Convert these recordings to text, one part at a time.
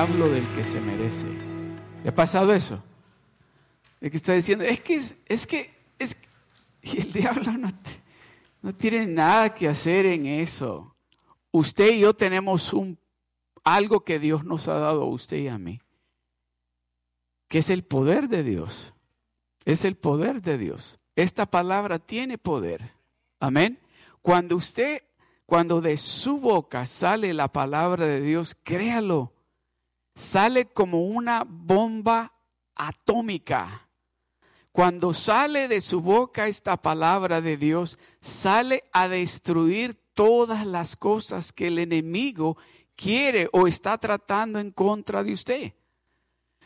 al diablo del que se merece. ¿Le ha pasado eso? De que está diciendo, es que, es, que, es y el diablo no, no tiene nada que hacer en eso. Usted y yo tenemos un, algo que Dios nos ha dado a usted y a mí, que es el poder de Dios. Es el poder de Dios. Esta palabra tiene poder. Amén. Cuando usted, cuando de su boca sale la palabra de Dios, créalo. Sale como una bomba atómica. Cuando sale de su boca esta palabra de Dios, sale a destruir todas las cosas que el enemigo quiere o está tratando en contra de usted.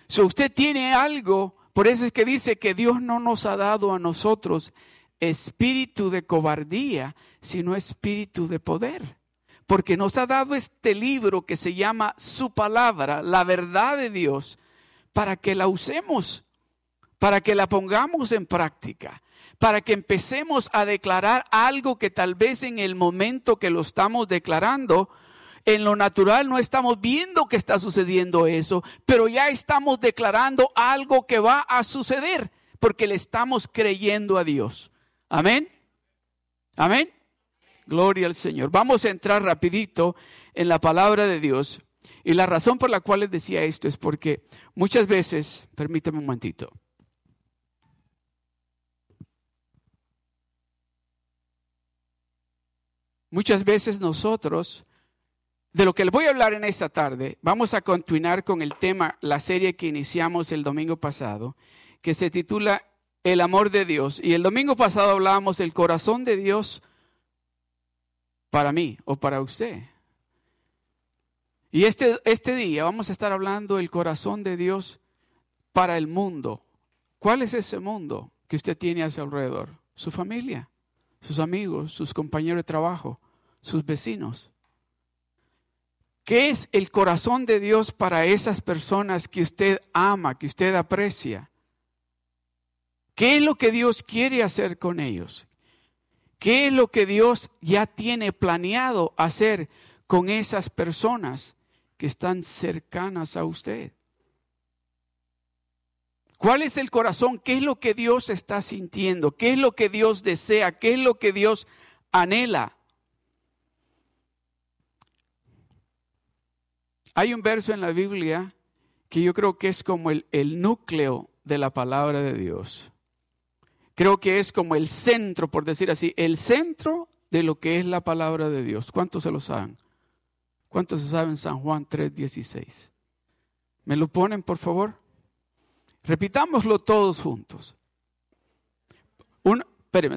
Si usted tiene algo, por eso es que dice que Dios no nos ha dado a nosotros espíritu de cobardía, sino espíritu de poder. Porque nos ha dado este libro que se llama Su palabra, la verdad de Dios, para que la usemos, para que la pongamos en práctica, para que empecemos a declarar algo que tal vez en el momento que lo estamos declarando, en lo natural no estamos viendo que está sucediendo eso, pero ya estamos declarando algo que va a suceder, porque le estamos creyendo a Dios. Amén. Amén. Gloria al Señor. Vamos a entrar rapidito en la palabra de Dios. Y la razón por la cual les decía esto es porque muchas veces, permítame un momentito. Muchas veces nosotros, de lo que les voy a hablar en esta tarde, vamos a continuar con el tema, la serie que iniciamos el domingo pasado, que se titula El amor de Dios. Y el domingo pasado hablábamos del corazón de Dios para mí o para usted. Y este, este día vamos a estar hablando del corazón de Dios para el mundo. ¿Cuál es ese mundo que usted tiene a su alrededor? Su familia, sus amigos, sus compañeros de trabajo, sus vecinos. ¿Qué es el corazón de Dios para esas personas que usted ama, que usted aprecia? ¿Qué es lo que Dios quiere hacer con ellos? ¿Qué es lo que Dios ya tiene planeado hacer con esas personas que están cercanas a usted? ¿Cuál es el corazón? ¿Qué es lo que Dios está sintiendo? ¿Qué es lo que Dios desea? ¿Qué es lo que Dios anhela? Hay un verso en la Biblia que yo creo que es como el, el núcleo de la palabra de Dios. Creo que es como el centro, por decir así, el centro de lo que es la palabra de Dios. ¿Cuántos se lo saben? ¿Cuántos se saben San Juan 3:16? ¿Me lo ponen, por favor? Repitámoslo todos juntos. Uno,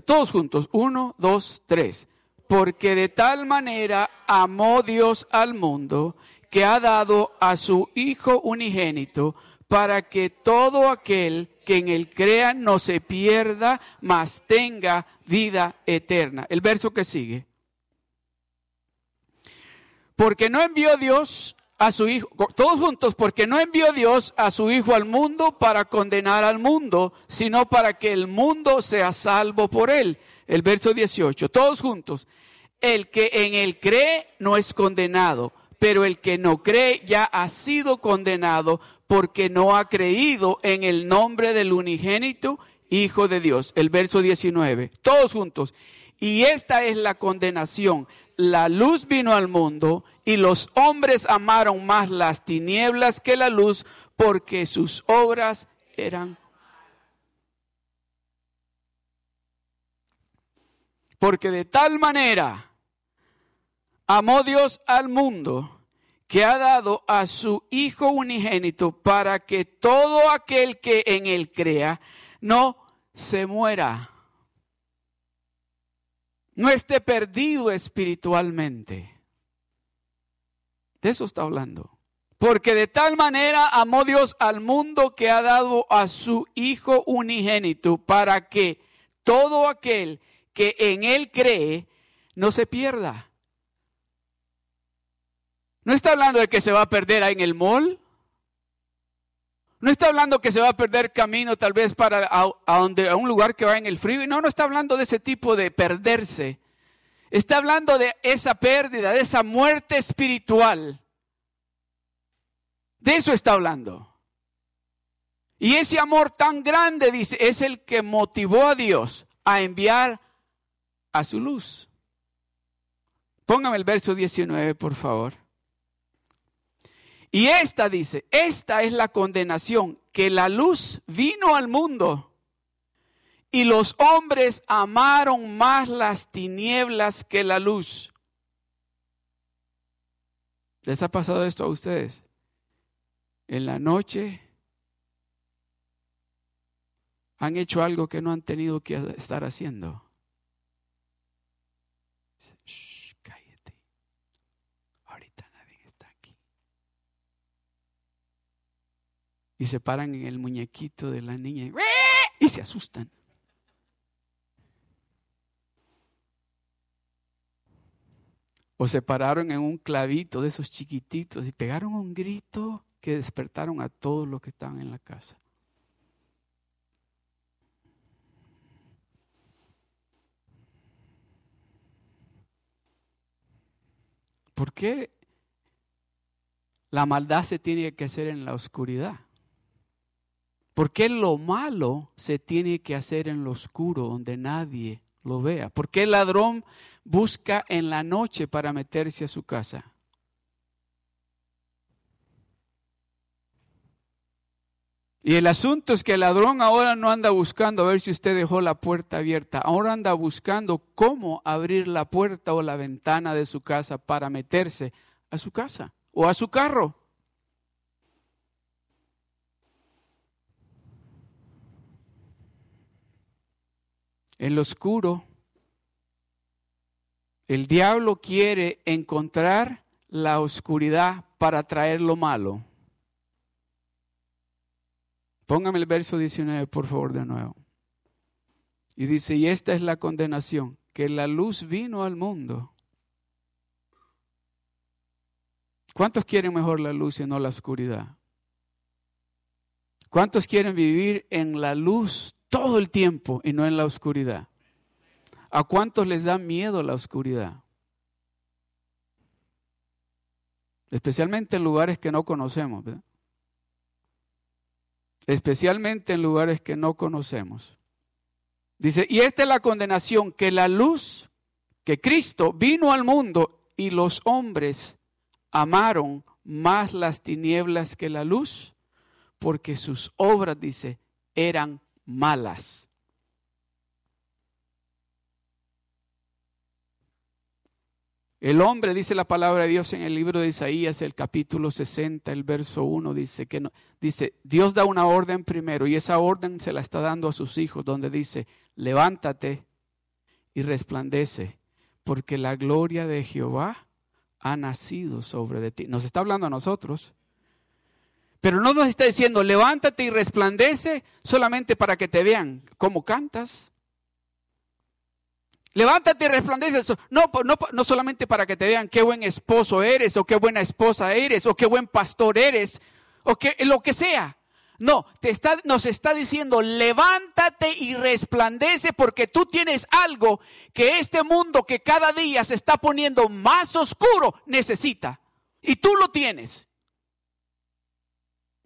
todos juntos. Uno, dos, tres. Porque de tal manera amó Dios al mundo que ha dado a su Hijo unigénito para que todo aquel que en él crea no se pierda, mas tenga vida eterna. El verso que sigue. Porque no envió Dios a su Hijo, todos juntos, porque no envió Dios a su Hijo al mundo para condenar al mundo, sino para que el mundo sea salvo por él. El verso 18, todos juntos. El que en él cree no es condenado pero el que no cree ya ha sido condenado porque no ha creído en el nombre del unigénito Hijo de Dios. El verso 19, todos juntos. Y esta es la condenación. La luz vino al mundo y los hombres amaron más las tinieblas que la luz porque sus obras eran Porque de tal manera amó Dios al mundo que ha dado a su Hijo unigénito para que todo aquel que en él crea no se muera, no esté perdido espiritualmente. De eso está hablando. Porque de tal manera amó Dios al mundo que ha dado a su Hijo unigénito para que todo aquel que en él cree no se pierda, no está hablando de que se va a perder ahí en el mall. No está hablando que se va a perder camino tal vez para a, donde, a un lugar que va en el frío. No, no está hablando de ese tipo de perderse. Está hablando de esa pérdida, de esa muerte espiritual. De eso está hablando. Y ese amor tan grande, dice, es el que motivó a Dios a enviar a su luz. Póngame el verso 19, por favor. Y esta dice, esta es la condenación, que la luz vino al mundo y los hombres amaron más las tinieblas que la luz. ¿Les ha pasado esto a ustedes? En la noche han hecho algo que no han tenido que estar haciendo. Shh, cállate. Ahorita nadie está aquí. Y se paran en el muñequito de la niña y se asustan. O se pararon en un clavito de esos chiquititos y pegaron un grito que despertaron a todos los que estaban en la casa. ¿Por qué la maldad se tiene que hacer en la oscuridad? ¿Por qué lo malo se tiene que hacer en lo oscuro donde nadie lo vea? ¿Por qué el ladrón busca en la noche para meterse a su casa? Y el asunto es que el ladrón ahora no anda buscando a ver si usted dejó la puerta abierta, ahora anda buscando cómo abrir la puerta o la ventana de su casa para meterse a su casa o a su carro. En lo oscuro, el diablo quiere encontrar la oscuridad para traer lo malo. Póngame el verso 19, por favor, de nuevo. Y dice, y esta es la condenación, que la luz vino al mundo. ¿Cuántos quieren mejor la luz y no la oscuridad? ¿Cuántos quieren vivir en la luz todo el tiempo y no en la oscuridad? ¿A cuántos les da miedo la oscuridad? Especialmente en lugares que no conocemos. especialmente en lugares que no conocemos. Dice, y esta es la condenación, que la luz, que Cristo vino al mundo y los hombres amaron más las tinieblas que la luz, porque sus obras, dice, eran malas. El hombre, dice la palabra de Dios en el libro de Isaías, el capítulo 60, el verso 1, dice que no, dice, Dios da una orden primero y esa orden se la está dando a sus hijos, donde dice, levántate y resplandece, porque la gloria de Jehová ha nacido sobre de ti. Nos está hablando a nosotros. Pero no nos está diciendo, levántate y resplandece solamente para que te vean cómo cantas, Levántate y resplandece. No, no, no solamente para que te vean qué buen esposo eres, o qué buena esposa eres, o qué buen pastor eres, o que, lo que sea. No, te está, nos está diciendo, levántate y resplandece porque tú tienes algo que este mundo que cada día se está poniendo más oscuro necesita. Y tú lo tienes.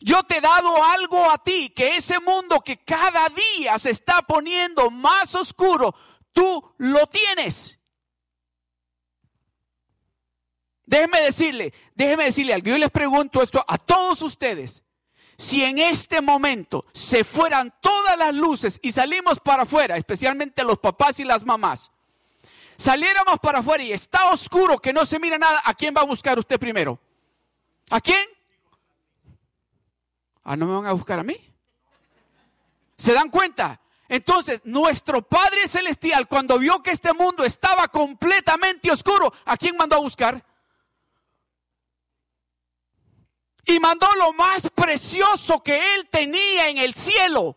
Yo te he dado algo a ti que ese mundo que cada día se está poniendo más oscuro tú lo tienes. Déjeme decirle, déjeme decirle algo. Yo les pregunto esto a todos ustedes. Si en este momento se fueran todas las luces y salimos para afuera, especialmente los papás y las mamás, saliéramos para afuera y está oscuro que no se mira nada, ¿a quién va a buscar usted primero? ¿A quién? ¿Ah, no me van a buscar a mí? ¿Se dan cuenta? Entonces, nuestro Padre Celestial, cuando vio que este mundo estaba completamente oscuro, ¿a quién mandó a buscar? Y mandó lo más precioso que él tenía en el cielo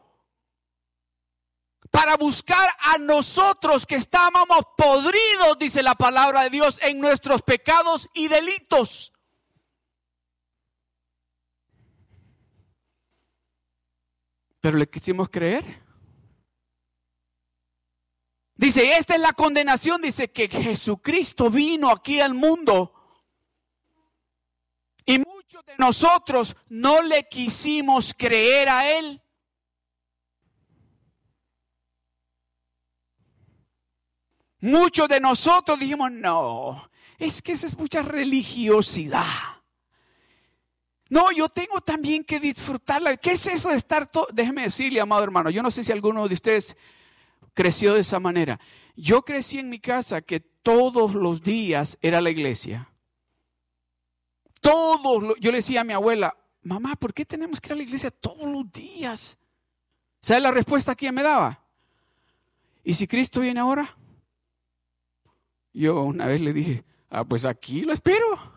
para buscar a nosotros que estábamos podridos, dice la palabra de Dios, en nuestros pecados y delitos. Pero le quisimos creer. Dice, esta es la condenación, dice que Jesucristo vino aquí al mundo. Y muchos de nosotros no le quisimos creer a Él. Muchos de nosotros dijimos, no, es que esa es mucha religiosidad. No, yo tengo también que disfrutarla. ¿Qué es eso de estar todo? Déjeme decirle, amado hermano, yo no sé si alguno de ustedes creció de esa manera. Yo crecí en mi casa que todos los días era la iglesia. Todos, yo le decía a mi abuela, mamá, ¿por qué tenemos que ir a la iglesia todos los días? ¿Sabe la respuesta que ella me daba? ¿Y si Cristo viene ahora? Yo una vez le dije, ah, pues aquí lo espero.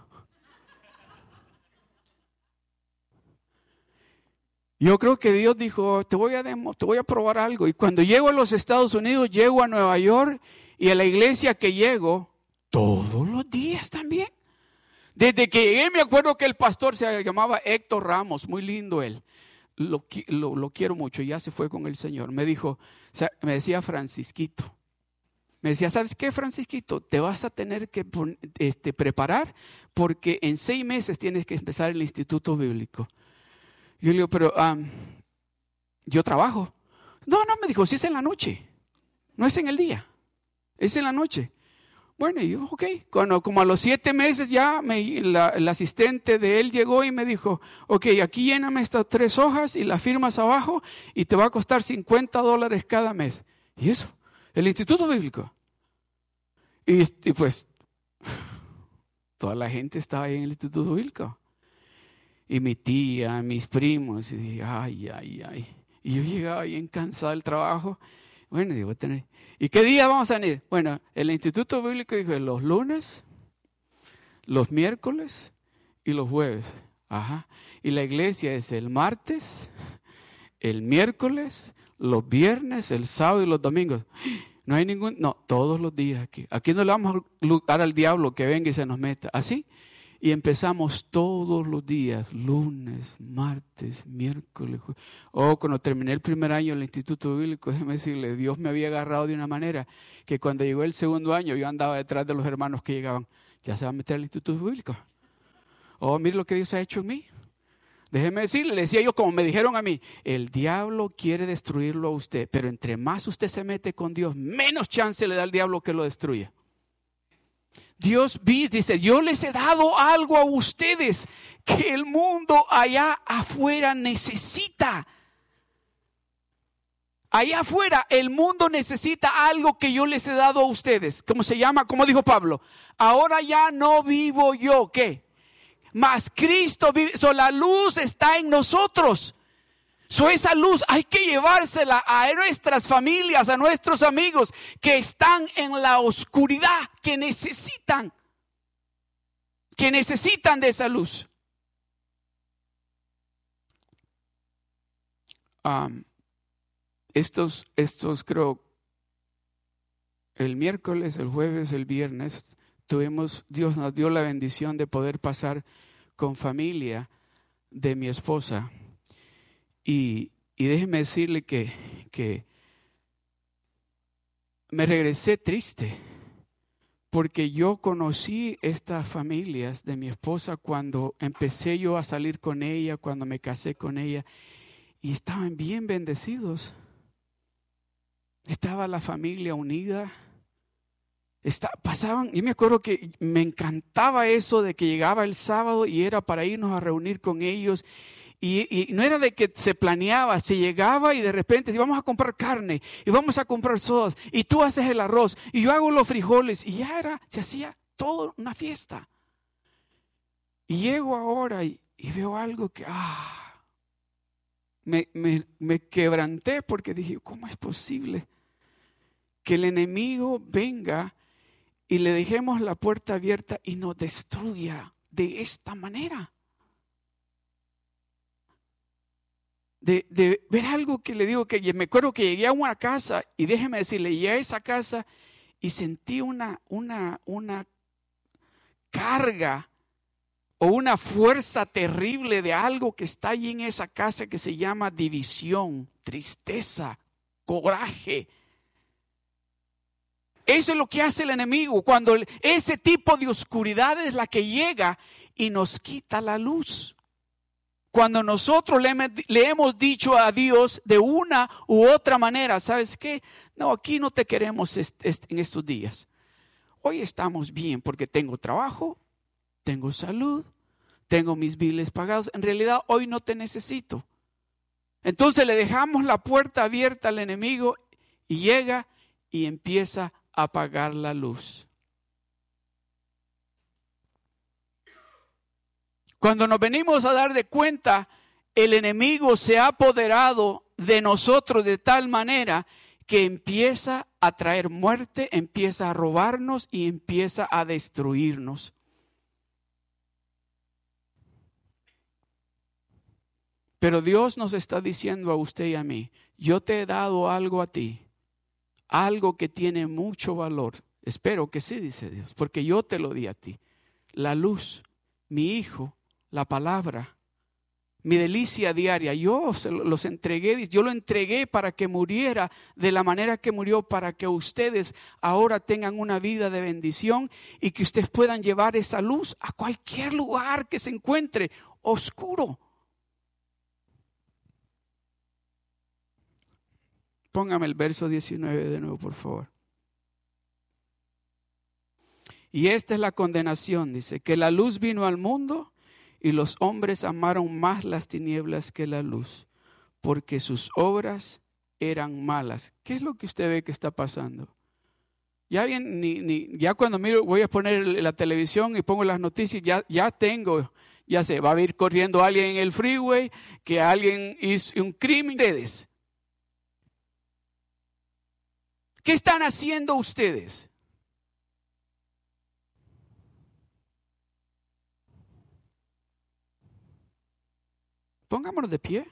Yo creo que Dios dijo, te voy a demo, te voy a probar algo. Y cuando llego a los Estados Unidos, llego a Nueva York y a la iglesia que llego todos los días también. Desde que llegué me acuerdo que el pastor se llamaba Héctor Ramos, muy lindo él. Lo, lo, quiero mucho, ya se fue con el Señor. Me dijo, me decía Francisquito. Me decía, ¿sabes qué, Francisquito? Te vas a tener que este, preparar porque en seis meses tienes que empezar el instituto bíblico. Yo le digo, pero yo trabajo. No, no, me dijo, si es en la noche, no es en el día, es en la noche. Bueno, y yo, ok, cuando, como a los siete meses ya el asistente de él llegó y me dijo, ok, aquí lléname estas tres hojas y las firmas abajo y te va a costar 50 dólares cada mes. ¿Y eso? El Instituto Bíblico. Y, y pues, toda la gente estaba ahí en el Instituto Bíblico y mi tía, mis primos, y dije, ay, ay, ay. Y yo llegaba bien cansado del trabajo. Bueno, digo, tener. ¿Y qué día vamos a ir? Bueno, el Instituto Bíblico dijo los lunes, los miércoles y los jueves. Ajá. Y la iglesia es el martes, el miércoles, los viernes, el sábado y los domingos. No hay ningún, no, todos los días aquí. Aquí no le vamos a dar al diablo que venga y se nos meta. Así. Y empezamos todos los días, lunes, martes, miércoles. Oh, cuando terminé el primer año en el Instituto Bíblico, déjeme decirle, Dios me había agarrado de una manera que cuando llegó el segundo año yo andaba detrás de los hermanos que llegaban. Ya se va a meter al Instituto Bíblico. Oh, mire lo que Dios ha hecho en mí. Déjeme decirle, le decía yo, como me dijeron a mí, el diablo quiere destruirlo a usted, pero entre más usted se mete con Dios, menos chance le da al diablo que lo destruya. Dios dice, yo les he dado algo a ustedes que el mundo allá afuera necesita. Allá afuera el mundo necesita algo que yo les he dado a ustedes. ¿Cómo se llama? Como dijo Pablo, ahora ya no vivo yo, ¿qué? Mas Cristo vive, la luz está en nosotros. So esa luz hay que llevársela a nuestras familias, a nuestros amigos que están en la oscuridad, que necesitan, que necesitan de esa luz. estos, estos creo, el miércoles, el jueves, el viernes, tuvimos, Dios nos dio la bendición de poder pasar con familia de mi esposa y, déjeme decirle que, que me regresé triste porque yo conocí estas familias de mi esposa cuando empecé yo a salir con ella, cuando me casé con ella, y estaban bien bendecidos. Estaba la familia unida. Está, pasaban, y me acuerdo que me encantaba eso de que llegaba el sábado y era para irnos a reunir con ellos y, no era de que se planeaba, se llegaba y de repente si vamos a comprar carne y vamos a comprar sodas y tú haces el arroz y yo hago los frijoles y ya era, se hacía toda una fiesta. Y llego ahora y, veo algo que, ah, me, me quebranté porque dije, ¿cómo es posible que el enemigo venga y le dejemos la puerta abierta y nos destruya de esta manera? De, ver algo que le digo que me acuerdo que llegué a una casa y déjeme decirle, llegué a esa casa y sentí una, una, una carga o una fuerza terrible de algo que está allí en esa casa que se llama división, tristeza, coraje. Eso es lo que hace el enemigo cuando ese tipo de oscuridad es la que llega y nos quita la luz. Cuando nosotros le, hemos dicho a Dios de una u otra manera, ¿sabes qué? No, aquí no te queremos en estos días. Hoy estamos bien porque tengo trabajo, tengo salud, tengo mis biles pagados. En realidad hoy no te necesito. Entonces le dejamos la puerta abierta al enemigo y llega y empieza a apagar la luz. Cuando nos venimos a dar de cuenta, el enemigo se ha apoderado de nosotros de tal manera que empieza a traer muerte, empieza a robarnos y empieza a destruirnos. Pero Dios nos está diciendo a usted y a mí, yo te he dado algo a ti, algo que tiene mucho valor. Espero que sí, dice Dios, porque yo te lo di a ti. La luz, mi hijo, la palabra, mi delicia diaria. Yo los entregué, yo lo entregué para que muriera de la manera que murió, para que ustedes ahora tengan una vida de bendición y que ustedes puedan llevar esa luz a cualquier lugar que se encuentre oscuro. Póngame el verso 19 de nuevo, por favor. Y esta es la condenación, dice, que la luz vino al mundo y los hombres amaron más las tinieblas que la luz, porque sus obras eran malas. ¿Qué es lo que usted ve que está pasando? Ya, bien, ni, ya cuando miro, voy a poner la televisión y pongo las noticias, ya, ya tengo, ya sé, va a ir corriendo alguien en el freeway, que alguien hizo un crimen. Ustedes, ¿Qué están haciendo ustedes? Pongámonos de pie.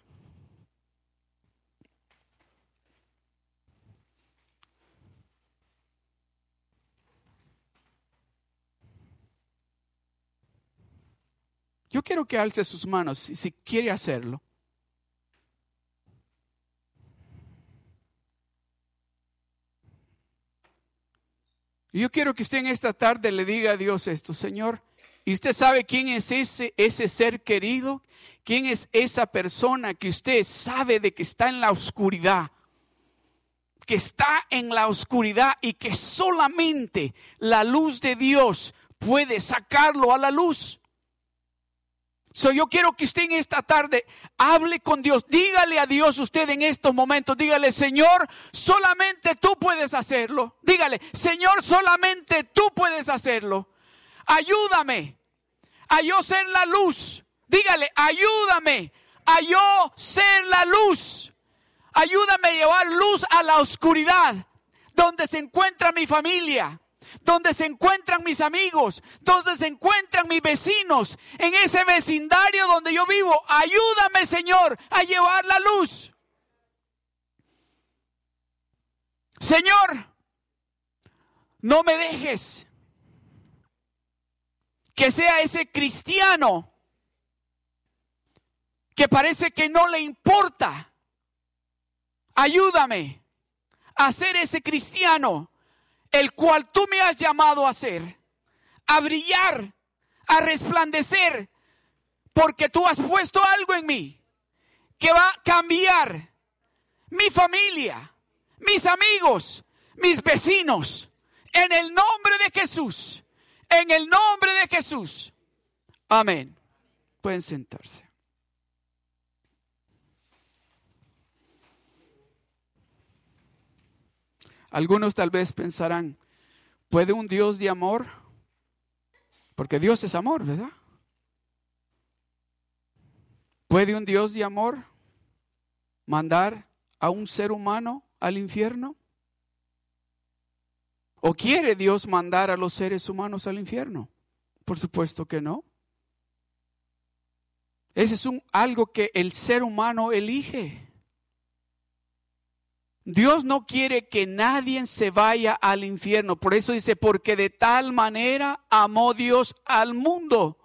Yo quiero que alce sus manos si quiere hacerlo. yo quiero que usted en esta tarde le diga a Dios esto, Señor. Y usted sabe quién es ese, ese ser querido, quién es esa persona que usted sabe de que está en la oscuridad, que está en la oscuridad y que solamente la luz de Dios puede sacarlo a la luz. So, yo quiero que usted en esta tarde hable con Dios. Dígale a Dios usted en estos momentos. Dígale, Señor, solamente tú puedes hacerlo. Dígale, Señor, solamente tú puedes hacerlo. Ayúdame a yo ser la luz. Dígale, ayúdame a yo ser la luz. Ayúdame a llevar luz a la oscuridad donde se encuentra mi familia donde se encuentran mis amigos, donde se encuentran mis vecinos, en ese vecindario donde yo vivo. Ayúdame, Señor, a llevar la luz. Señor, no me dejes que sea ese cristiano que parece que no le importa. Ayúdame a ser ese cristiano el cual tú me has llamado a ser, a brillar, a resplandecer, porque tú has puesto algo en mí que va a cambiar mi familia, mis amigos, mis vecinos, en el nombre de Jesús, en el nombre de Jesús. Amén. Pueden sentarse. Algunos tal vez pensarán, ¿puede un Dios de amor? Porque Dios es amor, ¿verdad? ¿Puede un Dios de amor mandar a un ser humano al infierno? ¿O quiere Dios mandar a los seres humanos al infierno? Por supuesto que no. Ese es un, algo que el ser humano elige. Dios no quiere que nadie se vaya al infierno. Por eso dice, porque de tal manera amó Dios al mundo.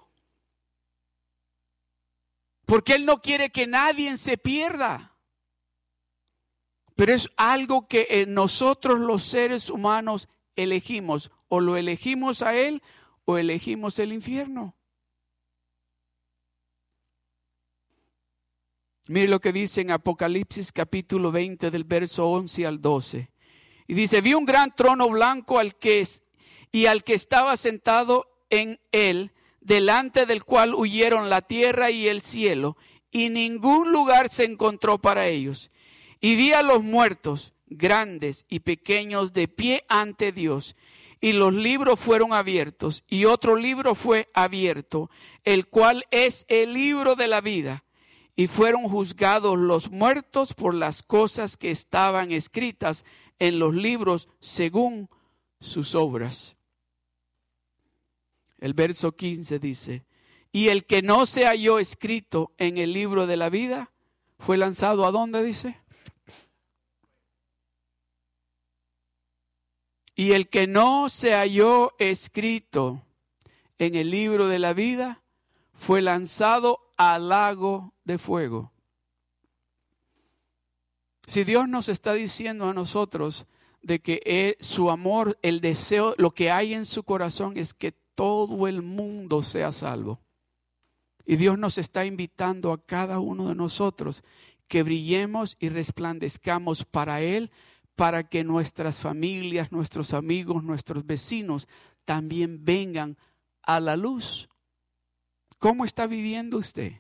Porque Él no quiere que nadie se pierda. Pero es algo que nosotros los seres humanos elegimos. O lo elegimos a Él o elegimos el infierno? Mire lo que dice en Apocalipsis capítulo 20 del verso 11 al 12. Y dice, vi un gran trono blanco al que y al que estaba sentado en él, delante del cual huyeron la tierra y el cielo, y ningún lugar se encontró para ellos. Y vi a los muertos, grandes y pequeños, de pie ante Dios, y los libros fueron abiertos, y otro libro fue abierto, el cual es el libro de la vida y fueron juzgados los muertos por las cosas que estaban escritas en los libros según sus obras. El verso 15 dice, y el que no se halló escrito en el libro de la vida, fue lanzado a dónde dice? Y el que no se halló escrito en el libro de la vida, fue lanzado al lago de fuego. Si Dios nos está diciendo a nosotros de que su amor, el deseo, lo que hay en su corazón es que todo el mundo sea salvo. Y Dios nos está invitando a cada uno de nosotros que brillemos y resplandezcamos para Él, para que nuestras familias, nuestros amigos, nuestros vecinos también vengan a la luz. ¿Cómo está viviendo usted?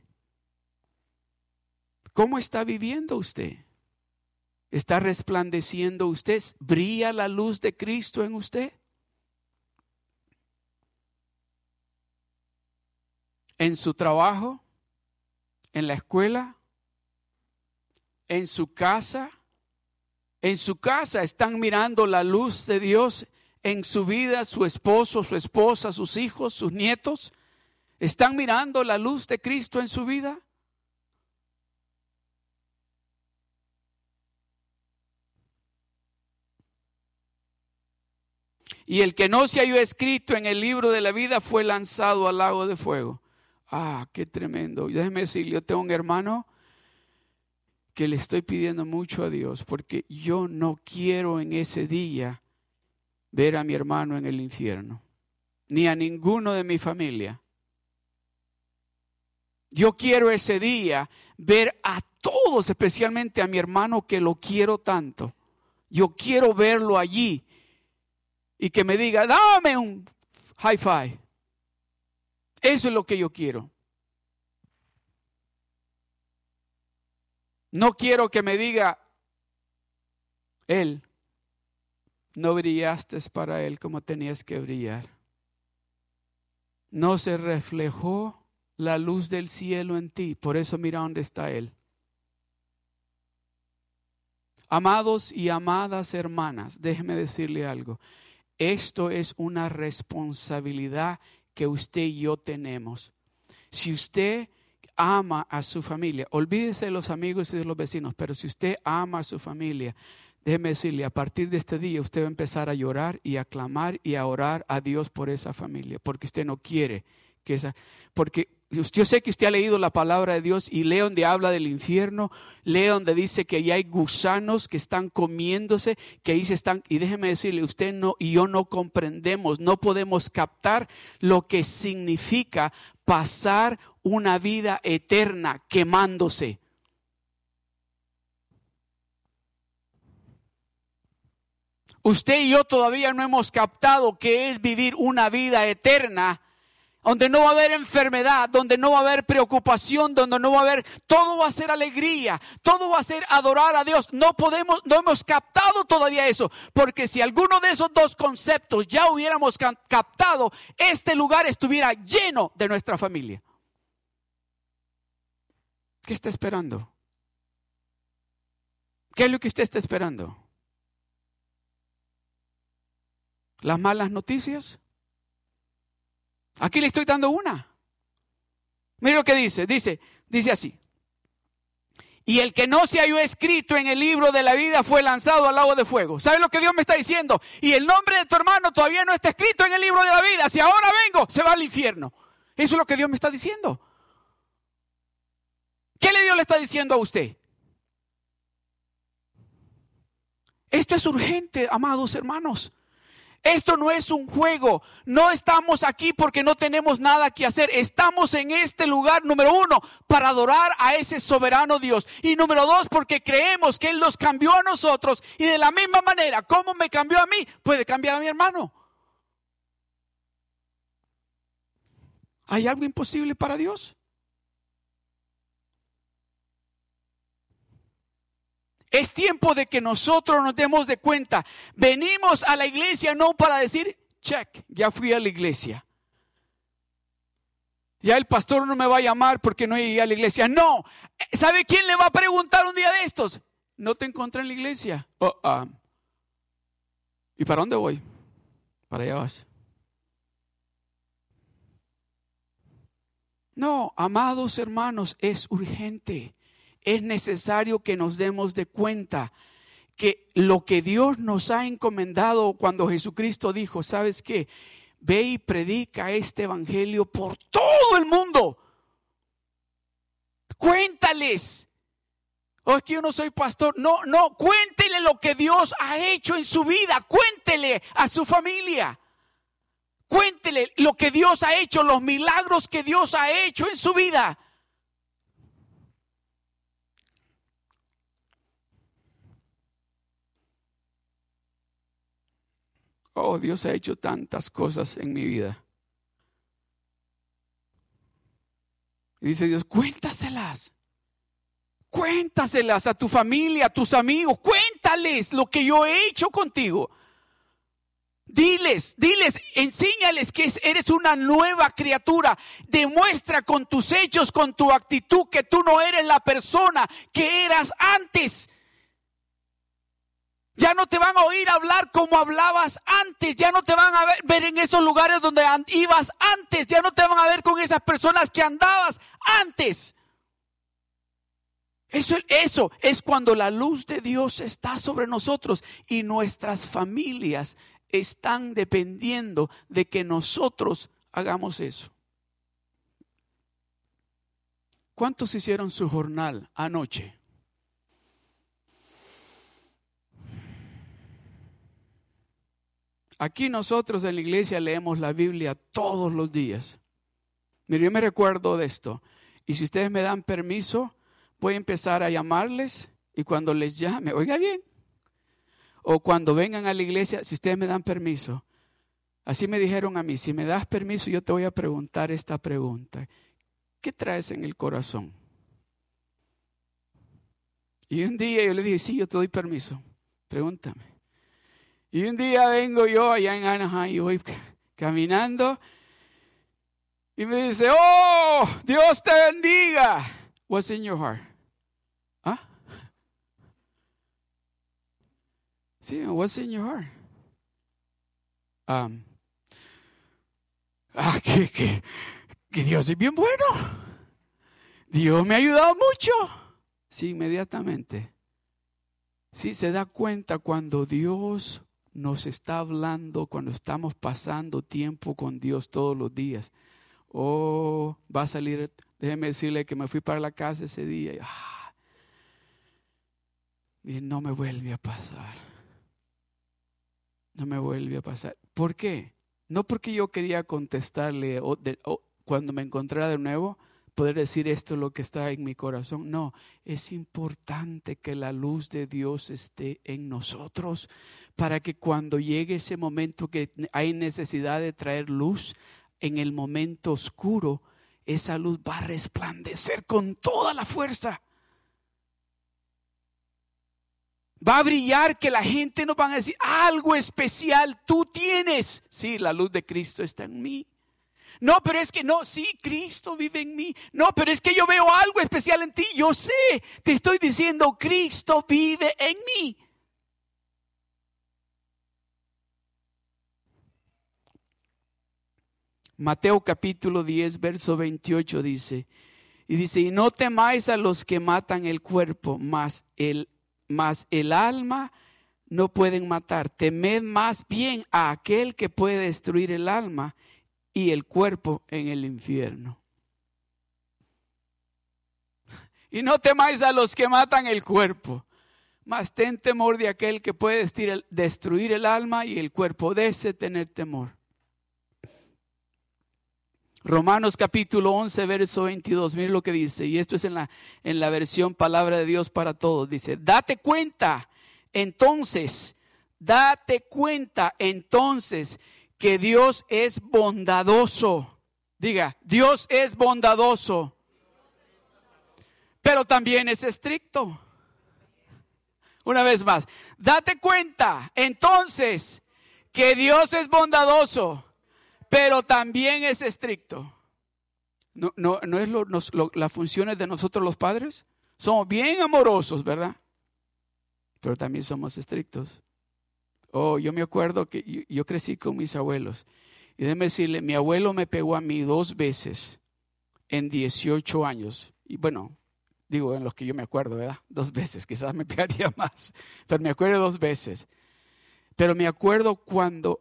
¿Cómo está viviendo usted? ¿Está resplandeciendo usted? ¿Brilla la luz de Cristo en usted? ¿En su trabajo? ¿En la escuela? ¿En su casa? En su casa están mirando la luz de Dios en su vida, su esposo, su esposa, sus hijos, sus nietos. ¿Están mirando la luz de Cristo en su vida? Y el que no se halló escrito en el libro de la vida fue lanzado al lago de fuego. Ah, qué tremendo. Déjeme decirle, yo tengo un hermano que le estoy pidiendo mucho a Dios porque yo no quiero en ese día ver a mi hermano en el infierno, ni a ninguno de mi familia. Yo quiero ese día ver a todos, especialmente a mi hermano que lo quiero tanto. Yo quiero verlo allí y que me diga, dame un high five. Eso es lo que yo quiero. No quiero que me diga, él, no brillaste para él como tenías que brillar. No se reflejó la luz del cielo en ti. Por eso mira dónde está Él. Amados y amadas hermanas, déjeme decirle algo. Esto es una responsabilidad que usted y yo tenemos. Si usted ama a su familia, olvídese de los amigos y de los vecinos, pero si usted ama a su familia, déjeme decirle, a partir de este día usted va a empezar a llorar y a clamar y a orar a Dios por esa familia, porque usted no quiere que esa, porque yo sé que usted ha leído la palabra de Dios y lee donde habla del infierno, lee donde dice que ahí hay gusanos que están comiéndose, que ahí se están, y déjeme decirle, usted no y yo no comprendemos, no podemos captar lo que significa pasar una vida eterna quemándose. Usted y yo todavía no hemos captado qué es vivir una vida eterna donde no va a haber enfermedad, donde no va a haber preocupación, donde no va a haber, todo va a ser alegría, todo va a ser adorar a Dios. No podemos, no hemos captado todavía eso, porque si alguno de esos dos conceptos ya hubiéramos captado, este lugar estuviera lleno de nuestra familia. ¿Qué está esperando? ¿Qué es lo que usted está esperando? ¿Las malas noticias? Aquí le estoy dando una. Mire lo que dice. Dice, dice así. Y el que no se halló escrito en el libro de la vida fue lanzado al lago de fuego. ¿Sabes lo que Dios me está diciendo? Y el nombre de tu hermano todavía no está escrito en el libro de la vida. Si ahora vengo, se va al infierno. Eso es lo que Dios me está diciendo. ¿Qué le Dios le está diciendo a usted? Esto es urgente, amados hermanos. Esto no es un juego. No estamos aquí porque no tenemos nada que hacer. Estamos en este lugar, número uno, para adorar a ese soberano Dios. Y número dos, porque creemos que Él nos cambió a nosotros. Y de la misma manera, como me cambió a mí, puede cambiar a mi hermano. ¿Hay algo imposible para Dios? Es tiempo de que nosotros nos demos de cuenta. Venimos a la iglesia no para decir, check, ya fui a la iglesia. Ya el pastor no me va a llamar porque no llegué a la iglesia. No, ¿sabe quién le va a preguntar un día de estos? No te encontré en la iglesia. Oh, ah. ¿Y para dónde voy? Para allá vas. No, amados hermanos, es urgente es necesario que nos demos de cuenta que lo que Dios nos ha encomendado cuando Jesucristo dijo, ¿sabes qué? Ve y predica este evangelio por todo el mundo. Cuéntales. O oh, es que yo no soy pastor. No, no, cuéntele lo que Dios ha hecho en su vida. Cuéntele a su familia. Cuéntele lo que Dios ha hecho, los milagros que Dios ha hecho en su vida. Oh, Dios ha hecho tantas cosas en mi vida. Y dice Dios, cuéntaselas. Cuéntaselas a tu familia, a tus amigos. Cuéntales lo que yo he hecho contigo. Diles, diles, enséñales que eres una nueva criatura. Demuestra con tus hechos, con tu actitud, que tú no eres la persona que eras antes. Ya no te van a oír hablar como hablabas antes. Ya no te van a ver, en esos lugares donde ibas antes. Ya no te van a ver con esas personas que andabas antes. Eso, eso es cuando la luz de Dios está sobre nosotros y nuestras familias están dependiendo de que nosotros hagamos eso. ¿Cuántos hicieron su jornal anoche? Aquí nosotros en la iglesia leemos la Biblia todos los días. Mire, yo me recuerdo de esto. Y si ustedes me dan permiso, voy a empezar a llamarles y cuando les llame, oiga bien. O cuando vengan a la iglesia, si ustedes me dan permiso. Así me dijeron a mí, si me das permiso, yo te voy a preguntar esta pregunta. ¿Qué traes en el corazón? Y un día yo le dije, sí, yo te doy permiso. Pregúntame. Y un día vengo yo allá en Anaheim y voy caminando y me dice, oh, Dios te bendiga. What's in your heart? ¿Ah? Sí, what's in your heart? Um, ah, que, que, que Dios es bien bueno. Dios me ha ayudado mucho. Sí, inmediatamente. Sí, se da cuenta cuando Dios nos está hablando cuando estamos pasando tiempo con Dios todos los días. Oh, va a salir, déjeme decirle que me fui para la casa ese día y, ah, no me vuelve a pasar. No me vuelve a pasar. ¿Por qué? No porque yo quería contestarle cuando me encontrara de nuevo, poder decir esto es lo que está en mi corazón. No, es importante que la luz de Dios esté en nosotros para que cuando llegue ese momento que hay necesidad de traer luz, en el momento oscuro, esa luz va a resplandecer con toda la fuerza. Va a brillar que la gente nos va a decir algo especial tú tienes. Sí, la luz de Cristo está en mí. No, pero es que no, sí, Cristo vive en mí. No, pero es que yo veo algo especial en ti. Yo sé, te estoy diciendo, Cristo vive en mí. Mateo capítulo 10, verso 28 dice, y dice, y no temáis a los que matan el cuerpo, mas el, mas el alma no pueden matar. Temed más bien a aquel que puede destruir el alma y el cuerpo en el infierno. Y no temáis a los que matan el cuerpo, mas ten temor de aquel que puede destruir el alma y el cuerpo de tener temor. Romanos capítulo 11, verso 22, mire lo que dice, y esto es en la, en la versión palabra de Dios para todos, dice, date cuenta entonces, date cuenta entonces que Dios es bondadoso. Diga, Dios es bondadoso, pero también es estricto. Una vez más, date cuenta entonces que Dios es bondadoso, pero también es estricto. ¿No, no, no es lo, las funciones de nosotros los padres? Somos bien amorosos, ¿verdad? Pero también somos estrictos. Oh, yo me acuerdo que yo, yo crecí con mis abuelos. Y déjeme decirle, mi abuelo me pegó a mí dos veces en 18 años. Y bueno, Digo, en los que yo me acuerdo, ¿verdad? Dos veces, quizás me pegaría más, pero me acuerdo dos veces. Pero me acuerdo cuando,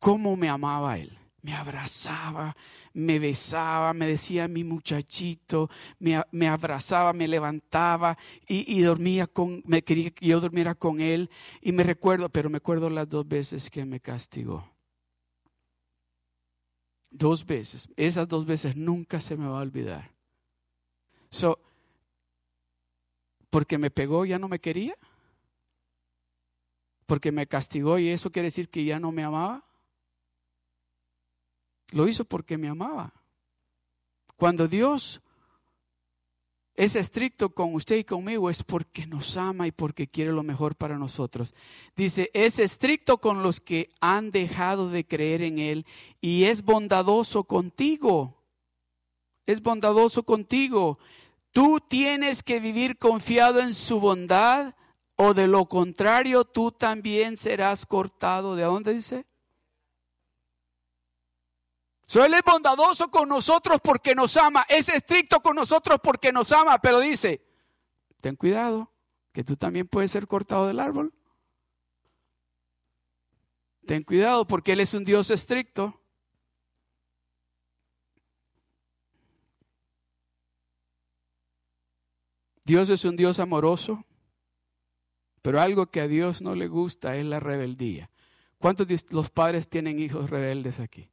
cómo me amaba él. Me abrazaba, me besaba, me decía mi muchachito, me, abrazaba, me levantaba y, y, dormía con, me quería que yo durmiera con él. Y me recuerdo, pero me acuerdo las dos veces que me castigó. Dos veces. Esas dos veces nunca se me va a olvidar. So, porque me pegó ya no me quería, porque me castigó y eso quiere decir que ya no me amaba. Lo hizo porque me amaba. Cuando Dios es estricto con usted y conmigo es porque nos ama y porque quiere lo mejor para nosotros. Dice, es estricto con los que han dejado de creer en Él y es bondadoso contigo. Es bondadoso contigo. Tú tienes que vivir confiado en su bondad o de lo contrario tú también serás cortado. ¿De dónde dice? So, él es bondadoso con nosotros porque nos ama, es estricto con nosotros porque nos ama, pero dice, ten cuidado, que tú también puedes ser cortado del árbol. Ten cuidado porque Él es un Dios estricto. Dios es un Dios amoroso, pero algo que a Dios no le gusta es la rebeldía. ¿Cuántos los padres tienen hijos rebeldes aquí?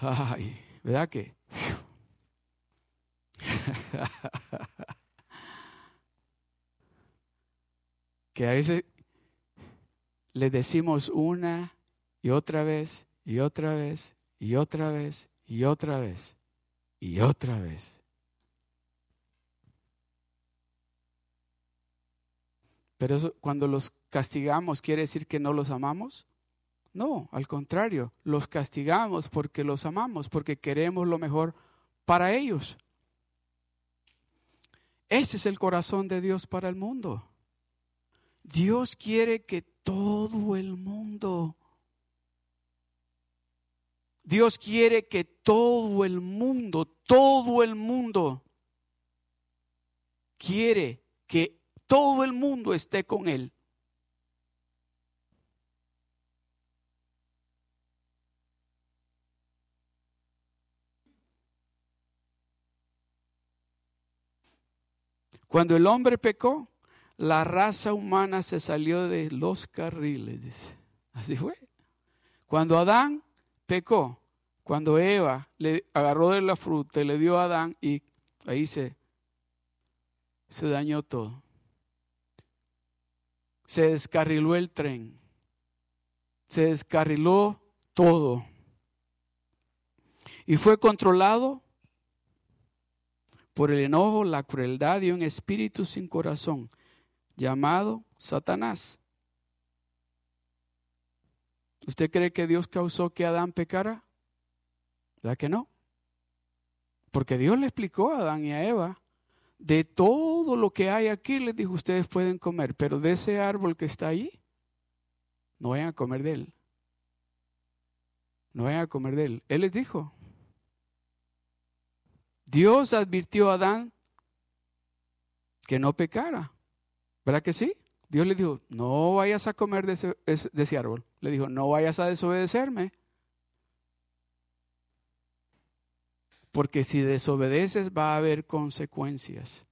Ay, ¿verdad que? que a veces le decimos una y otra vez y otra vez y otra vez y otra vez y otra vez Pero eso, cuando los castigamos, ¿quiere decir que no los amamos? No, al contrario, los castigamos porque los amamos, porque queremos lo mejor para ellos. Ese es el corazón de Dios para el mundo. Dios quiere que todo el mundo, Dios quiere que todo el mundo, todo el mundo quiere que todo el mundo esté con Él. Cuando el hombre pecó, la raza humana se salió de los carriles. Así fue. Cuando Adán pecó, cuando Eva le agarró de la fruta y le dio a Adán y ahí se, se dañó todo se descarriló el tren, se descarriló todo y fue controlado por el enojo, la crueldad y un espíritu sin corazón llamado Satanás. ¿Usted cree que Dios causó que Adán pecara? ¿Verdad que no? Porque Dios le explicó a Adán y a Eva de todo lo que hay aquí, les dijo, ustedes pueden comer, pero de ese árbol que está ahí, no vayan a comer de él. No vayan a comer de él. Él les dijo. Dios advirtió a Adán que no pecara. ¿Verdad que sí? Dios le dijo, no vayas a comer de ese, de ese árbol. Le dijo, no vayas a desobedecerme. Porque si desobedeces va a haber consecuencias.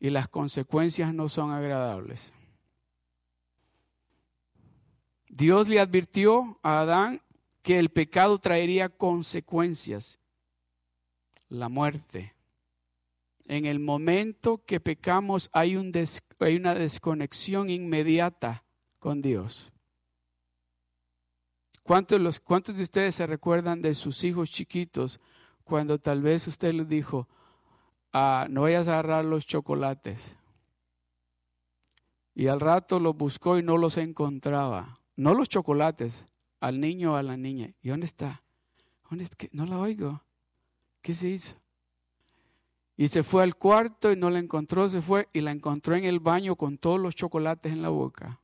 y las consecuencias no son agradables. Dios le advirtió a Adán que el pecado traería consecuencias, la muerte. En el momento que pecamos hay, un hay una desconexión inmediata con Dios. ¿Cuántos, los, ¿Cuántos de ustedes se recuerdan de sus hijos chiquitos cuando tal vez usted les dijo, ah, no vayas a agarrar los chocolates? Y al rato los buscó y no los encontraba. No los chocolates, al niño o a la niña. ¿Y dónde está? ¿Dónde es que? No la oigo. ¿Qué se hizo? Y se fue al cuarto y no la encontró, se fue y la encontró en el baño con todos los chocolates en la boca.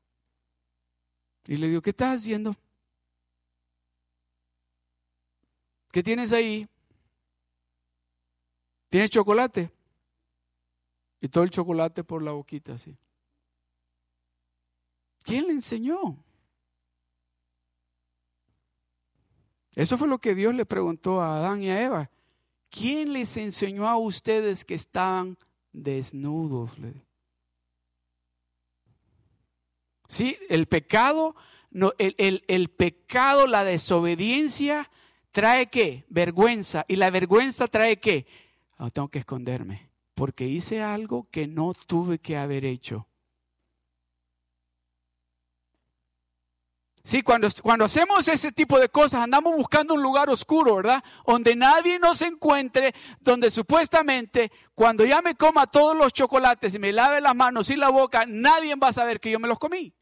Y le digo, ¿qué estás haciendo? ¿Qué tienes ahí? ¿Tienes chocolate? Y todo el chocolate por la boquita así. ¿Quién le enseñó? Eso fue lo que Dios le preguntó a Adán y a Eva. ¿Quién les enseñó a ustedes que estaban desnudos? Sí, el pecado, no, el, pecado, la desobediencia trae qué? Vergüenza. ¿Y la vergüenza trae qué? Ah, tengo que esconderme porque hice algo que no tuve que haber hecho. Sí, cuando, cuando hacemos ese tipo de cosas, andamos buscando un lugar oscuro, ¿verdad? Donde nadie nos encuentre, donde supuestamente cuando ya me coma todos los chocolates y me lave las manos y la boca, nadie va a saber que yo me los comí.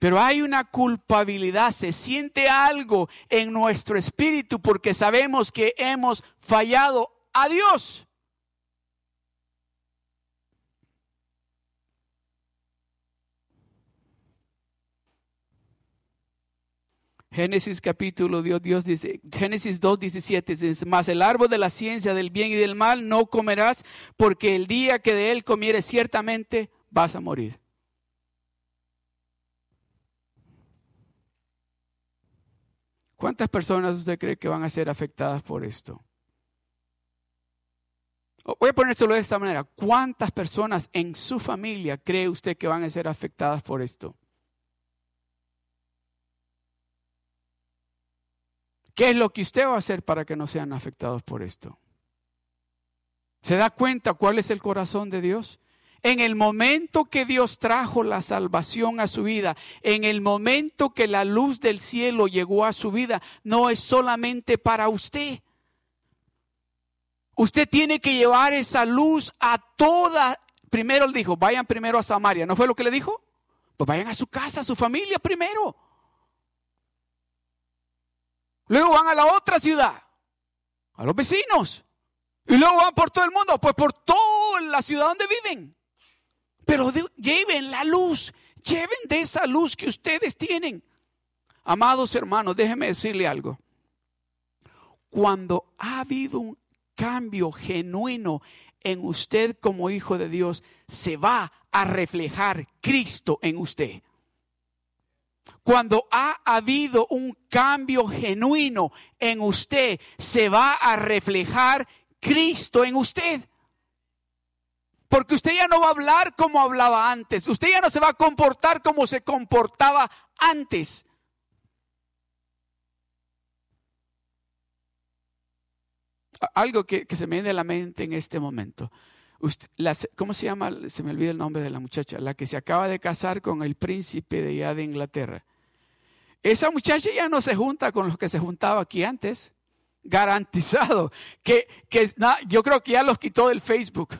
Pero hay una culpabilidad, se siente algo en nuestro espíritu porque sabemos que hemos fallado a Dios. Génesis capítulo Dios, Dios dice, Génesis 2, 17 dice, más el árbol de la ciencia del bien y del mal no comerás, porque el día que de él comieres ciertamente vas a morir. ¿Cuántas personas usted cree que van a ser afectadas por esto? Voy a ponérselo de esta manera. ¿Cuántas personas en su familia cree usted que van a ser afectadas por esto? ¿Qué es lo que usted va a hacer para que no sean afectados por esto? ¿Se da cuenta cuál es el corazón de Dios? En el momento que Dios trajo la salvación a su vida, en el momento que la luz del cielo llegó a su vida, no es solamente para usted. Usted tiene que llevar esa luz a toda. Primero le dijo, vayan primero a Samaria. ¿No fue lo que le dijo? Pues vayan a su casa, a su familia primero. Luego van a la otra ciudad, a los vecinos. Y luego van por todo el mundo, pues por toda la ciudad donde viven. Pero lleven la luz, lleven de esa luz que ustedes tienen. Amados hermanos, déjenme decirle algo. Cuando ha habido un cambio genuino en usted como hijo de Dios, se va a reflejar Cristo en usted. Cuando ha habido un cambio genuino en usted, se va a reflejar Cristo en usted. Porque usted ya no va a hablar como hablaba antes. Usted ya no se va a comportar como se comportaba antes. Algo que, se me viene a la mente en este momento. ¿Cómo se llama? Se me olvida el nombre de la muchacha. La que se acaba de casar con el príncipe de allá de Inglaterra. Esa muchacha ya no se junta con los que se juntaba aquí antes. Garantizado. Que, que yo creo que ya los quitó del Facebook.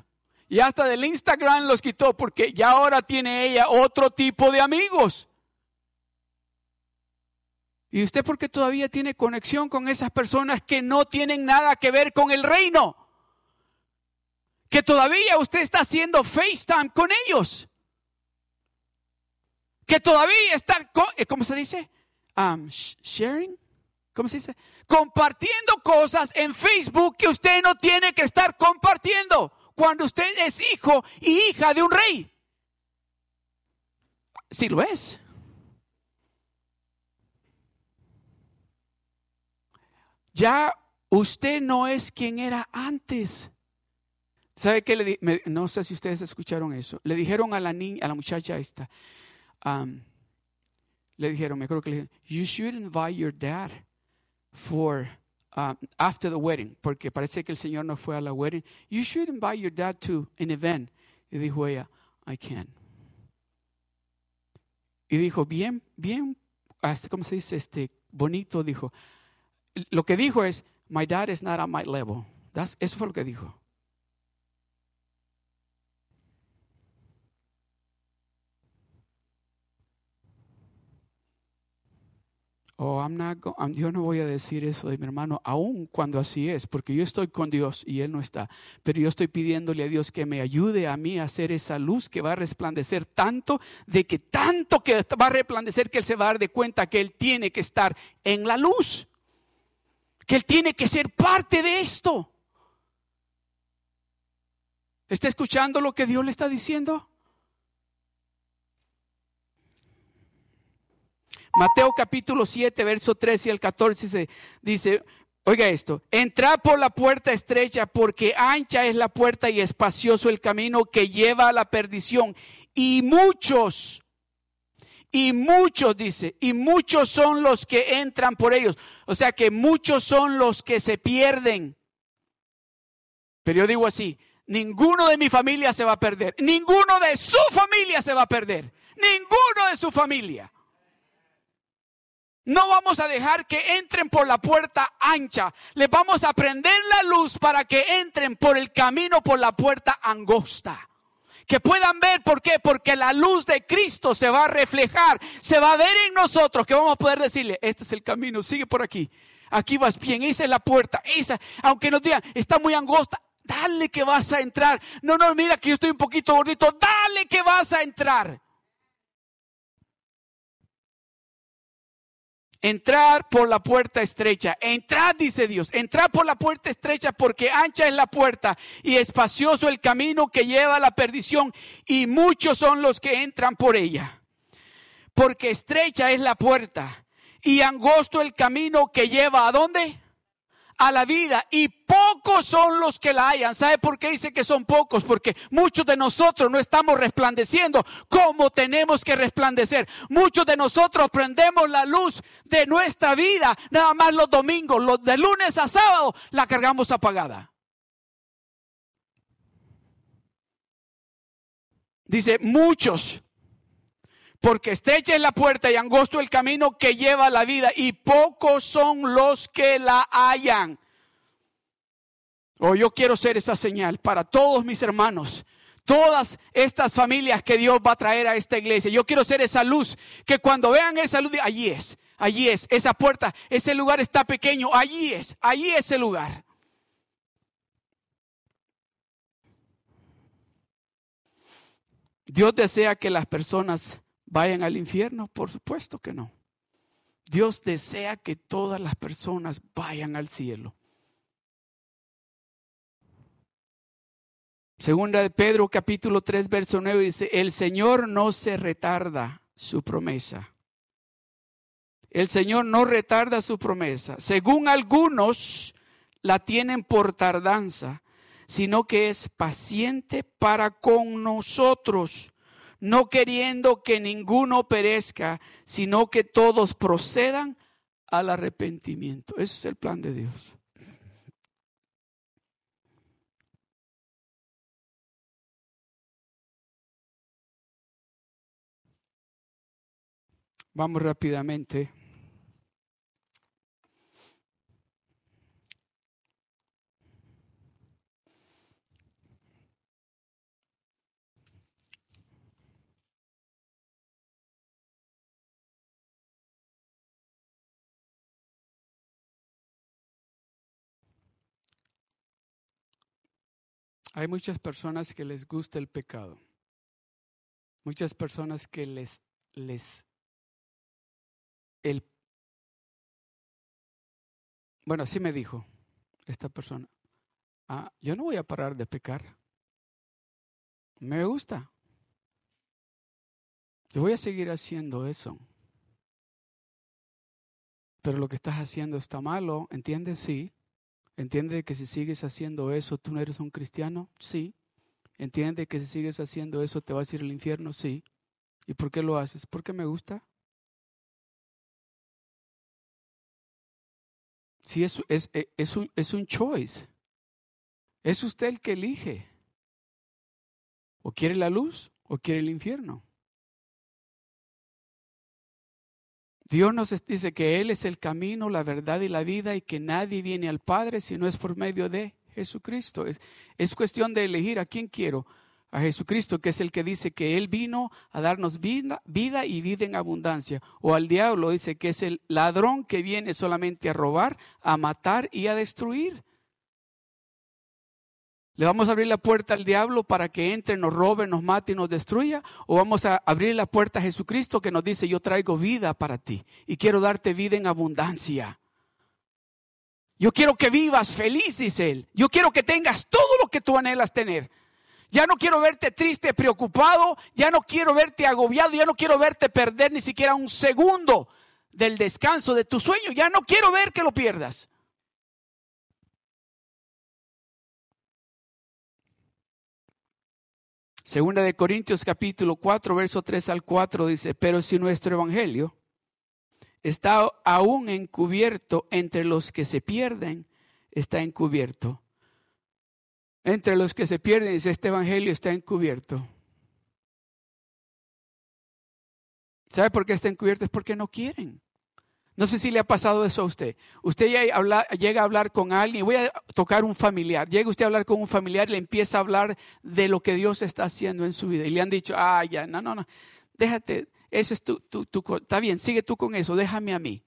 Y hasta del Instagram los quitó porque ya ahora tiene ella otro tipo de amigos. ¿Y usted por qué todavía tiene conexión con esas personas que no tienen nada que ver con el reino? Que todavía usted está haciendo FaceTime con ellos. Que todavía está, eh, ¿cómo se dice? Um, sharing. ¿Cómo se dice? Compartiendo cosas en Facebook que usted no tiene que estar compartiendo cuando usted es hijo y hija de un rey. Si lo es. Ya usted no es quien era antes. ¿Sabe qué le di? no sé si ustedes escucharon eso. Le dijeron a la niña, a la muchacha esta, le dijeron, me acuerdo que le dijeron, you should invite your dad for um, after the wedding, porque parece que el Señor no fue a la wedding. You should invite your dad to an event. Y dijo ella, I can. Y dijo, bien, bien, ¿cómo se dice? Este, bonito, dijo. Lo que dijo es, my dad is not on my level. That's, eso fue lo que dijo. Oh, not yo no voy a decir eso de mi hermano, aun cuando así es, porque yo estoy con Dios y Él no está. Pero yo estoy pidiéndole a Dios que me ayude a mí a hacer esa luz que va a resplandecer tanto, de que tanto que va a resplandecer que Él se va a dar de cuenta que Él tiene que estar en la luz, que Él tiene que ser parte de esto. ¿Está escuchando lo que Dios le está diciendo? Mateo capítulo 7, verso 13 y el 14 dice, oiga esto, entrad por la puerta estrecha porque ancha es la puerta y espacioso el camino que lleva a la perdición. Y muchos, y muchos dice, y muchos son los que entran por ellos. O sea que muchos son los que se pierden. Pero yo digo así, ninguno de mi familia se va a perder, ninguno de su familia se va a perder, ninguno de su familia. No vamos a dejar que entren por la puerta ancha. Les vamos a prender la luz para que entren por el camino, por la puerta angosta. Que puedan ver, ¿por qué? Porque la luz de Cristo se va a reflejar, se va a ver en nosotros, que vamos a poder decirle, este es el camino, sigue por aquí. Aquí vas bien, esa es la puerta, esa, aunque nos digan, está muy angosta, dale que vas a entrar. No, no, mira que yo estoy un poquito gordito, dale que vas a entrar. Entrar por la puerta estrecha. Entrad, dice Dios. Entrad por la puerta estrecha porque ancha es la puerta y espacioso el camino que lleva a la perdición y muchos son los que entran por ella. Porque estrecha es la puerta y angosto el camino que lleva a dónde? A la vida y pocos son los que la hayan. ¿Sabe por qué dice que son pocos? Porque muchos de nosotros no estamos resplandeciendo como tenemos que resplandecer. Muchos de nosotros prendemos la luz de nuestra vida nada más los domingos, los de lunes a sábado la cargamos apagada. Dice muchos porque estrecha es la puerta y angosto el camino que lleva a la vida y pocos son los que la hallan. Oh, yo quiero ser esa señal para todos mis hermanos, todas estas familias que Dios va a traer a esta iglesia. Yo quiero ser esa luz que cuando vean esa luz, allí es, allí es, esa puerta, ese lugar está pequeño, allí es, allí es el lugar. Dios desea que las personas vayan al infierno? Por supuesto que no. Dios desea que todas las personas vayan al cielo. Segunda de Pedro capítulo 3 verso 9 dice, el Señor no se retarda su promesa. El Señor no retarda su promesa. Según algunos la tienen por tardanza, sino que es paciente para con nosotros no queriendo que ninguno perezca, sino que todos procedan al arrepentimiento. Ese es el plan de Dios. Vamos rápidamente. Hay muchas personas que les gusta el pecado. Muchas personas que les, les, el, bueno, así me dijo esta persona. Ah, yo no voy a parar de pecar. Me gusta. Yo voy a seguir haciendo eso. Pero lo que estás haciendo está malo, ¿entiendes? Sí. ¿Entiende que si sigues haciendo eso, tú no eres un cristiano? Sí. ¿Entiende que si sigues haciendo eso, te vas a ir al infierno? Sí. ¿Y por qué lo haces? Porque me gusta. Sí, es, es, es, un, es un choice. Es usted el que elige. O quiere la luz o quiere el infierno. Dios nos dice que Él es el camino, la verdad y la vida y que nadie viene al Padre si no es por medio de Jesucristo. Es, es cuestión de elegir a quién quiero. A Jesucristo, que es el que dice que Él vino a darnos vida, vida y vida en abundancia. O al diablo dice que es el ladrón que viene solamente a robar, a matar y a destruir. ¿Le vamos a abrir la puerta al diablo para que entre, nos robe, nos mate y nos destruya? ¿O vamos a abrir la puerta a Jesucristo que nos dice, yo traigo vida para ti y quiero darte vida en abundancia? Yo quiero que vivas feliz, dice Él. Yo quiero que tengas todo lo que tú anhelas tener. Ya no quiero verte triste, preocupado, ya no quiero verte agobiado, ya no quiero verte perder ni siquiera un segundo del descanso de tu sueño. Ya no quiero ver que lo pierdas. Segunda de Corintios capítulo 4, verso 3 al 4 dice, pero si nuestro evangelio está aún encubierto entre los que se pierden, está encubierto. Entre los que se pierden, dice, este evangelio está encubierto. ¿Sabe por qué está encubierto? Es porque no quieren. No sé si le ha pasado eso a usted. Usted llega a hablar con alguien, voy a tocar un familiar, llega usted a hablar con un familiar y le empieza a hablar de lo que Dios está haciendo en su vida. Y le han dicho, ah, ya, no, no, no, déjate, eso es tu, tu, está bien, sigue tú con eso, déjame a mí.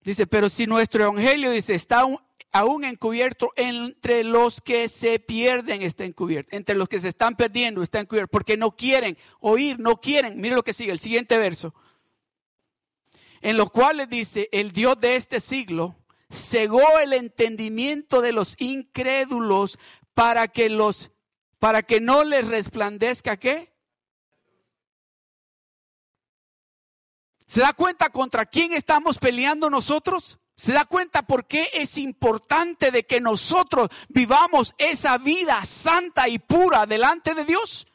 Dice, pero si nuestro evangelio, dice, está aún encubierto entre los que se pierden, está encubierto. Entre los que se están perdiendo, está encubierto. Porque no quieren oír, no quieren. Mire lo que sigue, el siguiente verso en los cuales dice, el Dios de este siglo cegó el entendimiento de los incrédulos para que los para que no les resplandezca qué? ¿Se da cuenta contra quién estamos peleando nosotros? ¿Se da cuenta por qué es importante de que nosotros vivamos esa vida santa y pura delante de Dios?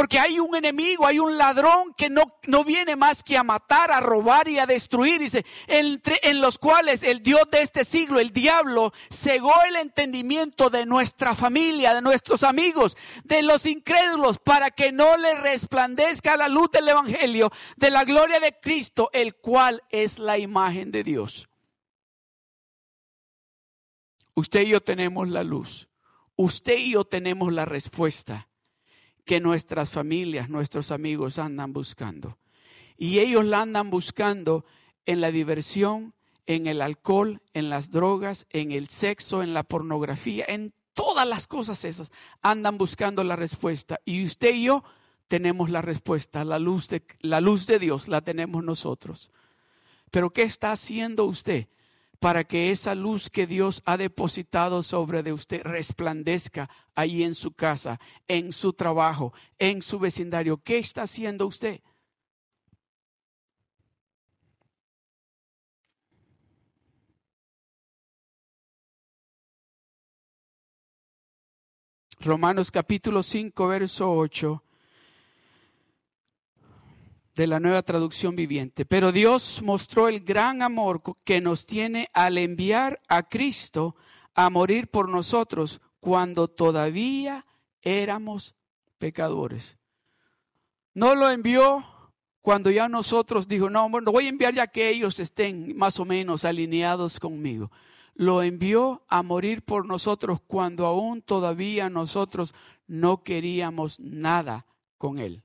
Porque hay un enemigo, hay un ladrón que no, no viene más que a matar, a robar y a destruir. Entre, en los cuales el Dios de este siglo, el diablo, cegó el entendimiento de nuestra familia, de nuestros amigos, de los incrédulos, para que no le resplandezca la luz del Evangelio, de la gloria de Cristo, el cual es la imagen de Dios. Usted y yo tenemos la luz. Usted y yo tenemos la respuesta que nuestras familias, nuestros amigos andan buscando. Y ellos la andan buscando en la diversión, en el alcohol, en las drogas, en el sexo, en la pornografía, en todas las cosas esas. Andan buscando la respuesta. Y usted y yo tenemos la respuesta. La luz de, la luz de Dios la tenemos nosotros. Pero ¿qué está haciendo usted? Para que esa luz que Dios ha depositado sobre de usted resplandezca ahí en su casa, en su trabajo, en su vecindario. ¿Qué está haciendo usted? Romanos capítulo 5, verso 8 de la nueva traducción viviente. Pero Dios mostró el gran amor que nos tiene al enviar a Cristo a morir por nosotros cuando todavía éramos pecadores. No lo envió cuando ya nosotros dijo, no, bueno, voy a enviar ya que ellos estén más o menos alineados conmigo. Lo envió a morir por nosotros cuando aún todavía nosotros no queríamos nada con él.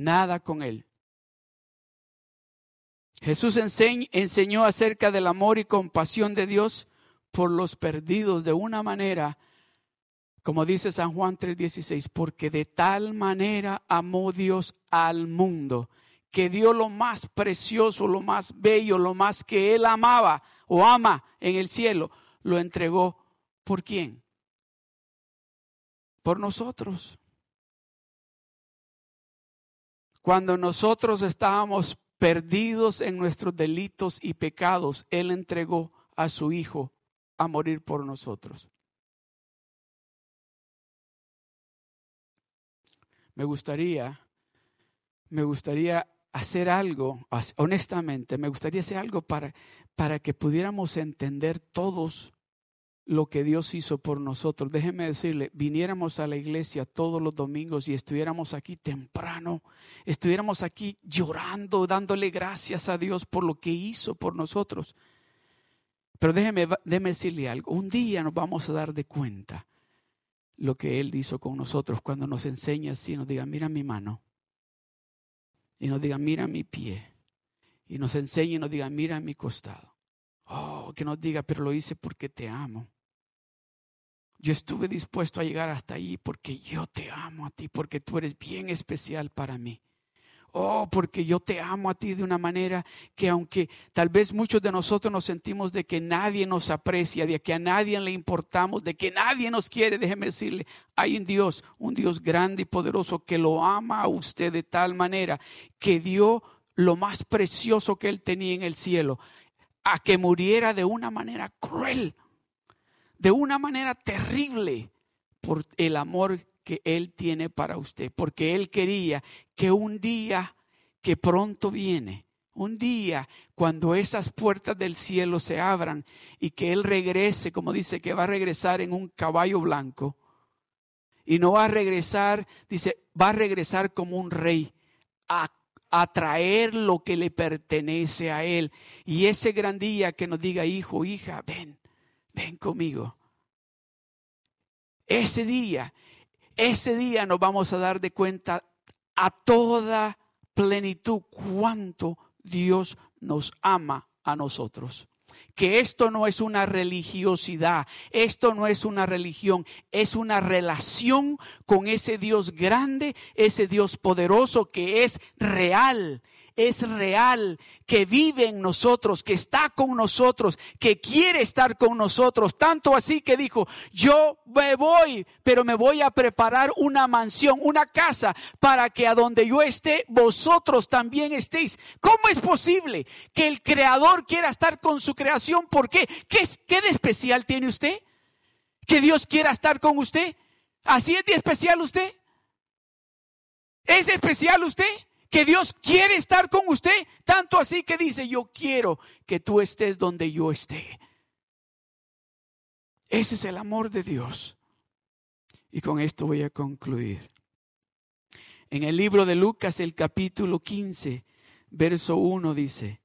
Nada con él. Jesús enseñó acerca del amor y compasión de Dios por los perdidos de una manera, como dice San Juan 3:16, porque de tal manera amó Dios al mundo, que dio lo más precioso, lo más bello, lo más que él amaba o ama en el cielo, lo entregó. ¿Por quién? Por nosotros. Cuando nosotros estábamos perdidos en nuestros delitos y pecados, Él entregó a su Hijo a morir por nosotros. Me gustaría, me gustaría hacer algo, honestamente, me gustaría hacer algo para, para que pudiéramos entender todos lo que Dios hizo por nosotros. Déjeme decirle, viniéramos a la iglesia todos los domingos y estuviéramos aquí temprano, estuviéramos aquí llorando, dándole gracias a Dios por lo que hizo por nosotros. Pero déjeme, déjeme decirle algo, un día nos vamos a dar de cuenta lo que Él hizo con nosotros cuando nos enseña así, nos diga, mira mi mano, y nos diga, mira mi pie, y nos enseña y nos diga, mira mi costado. Que nos diga, pero lo hice porque te amo. Yo estuve dispuesto a llegar hasta ahí porque yo te amo a ti, porque tú eres bien especial para mí. Oh, porque yo te amo a ti de una manera que aunque tal vez muchos de nosotros nos sentimos de que nadie nos aprecia, de que a nadie le importamos, de que nadie nos quiere, déjeme decirle, hay un Dios, un Dios grande y poderoso que lo ama a usted de tal manera que dio lo más precioso que él tenía en el cielo, a que muriera de una manera cruel de una manera terrible por el amor que Él tiene para usted, porque Él quería que un día que pronto viene, un día cuando esas puertas del cielo se abran y que Él regrese, como dice que va a regresar en un caballo blanco, y no va a regresar, dice, va a regresar como un rey a, a traer lo que le pertenece a Él. Y ese gran día que nos diga, hijo, hija, ven, ven conmigo. Ese día, ese día nos vamos a dar de cuenta a toda plenitud cuánto Dios nos ama a nosotros. Que esto no es una religiosidad, esto no es una religión, es una relación con ese Dios grande, ese Dios poderoso que es real, es real, que vive en nosotros, que está con nosotros, que quiere estar con nosotros. Tanto así que dijo, yo me voy, pero me voy a preparar una mansión, una casa, para que a donde yo esté, vosotros también estéis. ¿Cómo es posible que el Creador quiera estar con su creación? ¿Por qué? ¿Qué, qué de especial tiene usted? ¿Que Dios quiera estar con usted? ¿Así es de especial usted? ¿Es especial usted? Que Dios quiere estar con usted, tanto así que dice, yo quiero que tú estés donde yo esté. Ese es el amor de Dios. Y con esto voy a concluir. En el libro de Lucas, el capítulo 15, verso 1 dice,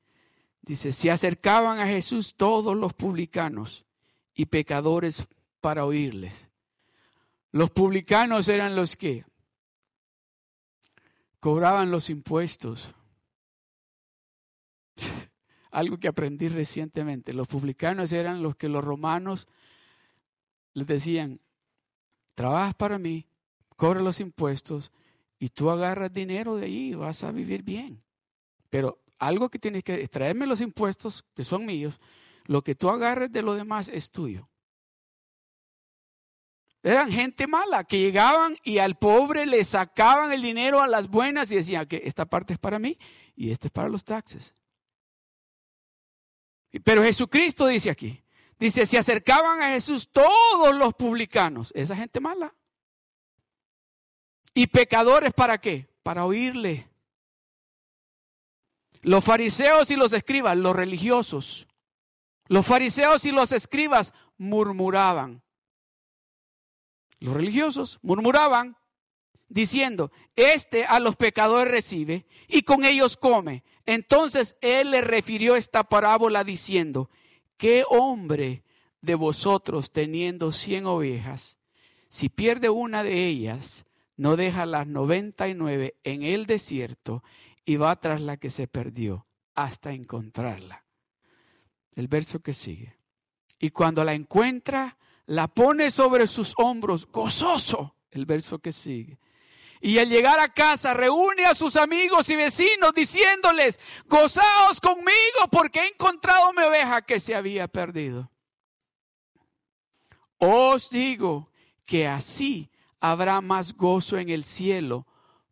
dice, se acercaban a Jesús todos los publicanos y pecadores para oírles. Los publicanos eran los que cobraban los impuestos. Algo que aprendí recientemente. Los publicanos eran los que los romanos les decían, trabajas para mí, cobra los impuestos y tú agarras dinero de ahí y vas a vivir bien. Pero algo que tienes que traerme los impuestos que son míos, lo que tú agarres de lo demás es tuyo. Eran gente mala que llegaban y al pobre le sacaban el dinero a las buenas y decían que esta parte es para mí y esta es para los taxes. Pero Jesucristo dice aquí, dice, se acercaban a Jesús todos los publicanos, esa gente mala. ¿Y pecadores para qué? Para oírle. Los fariseos y los escribas, los religiosos. Los fariseos y los escribas murmuraban. Los religiosos murmuraban diciendo, este a los pecadores recibe y con ellos come. Entonces él le refirió esta parábola diciendo, ¿qué hombre de vosotros teniendo cien ovejas, si pierde una de ellas, no deja las noventa y nueve en el desierto y va tras la que se perdió hasta encontrarla? El verso que sigue. Y cuando la encuentra, la pone sobre sus hombros, gozoso, el verso que sigue. Y al llegar a casa reúne a sus amigos y vecinos diciéndoles, gozaos conmigo porque he encontrado mi oveja que se había perdido. Os digo que así habrá más gozo en el cielo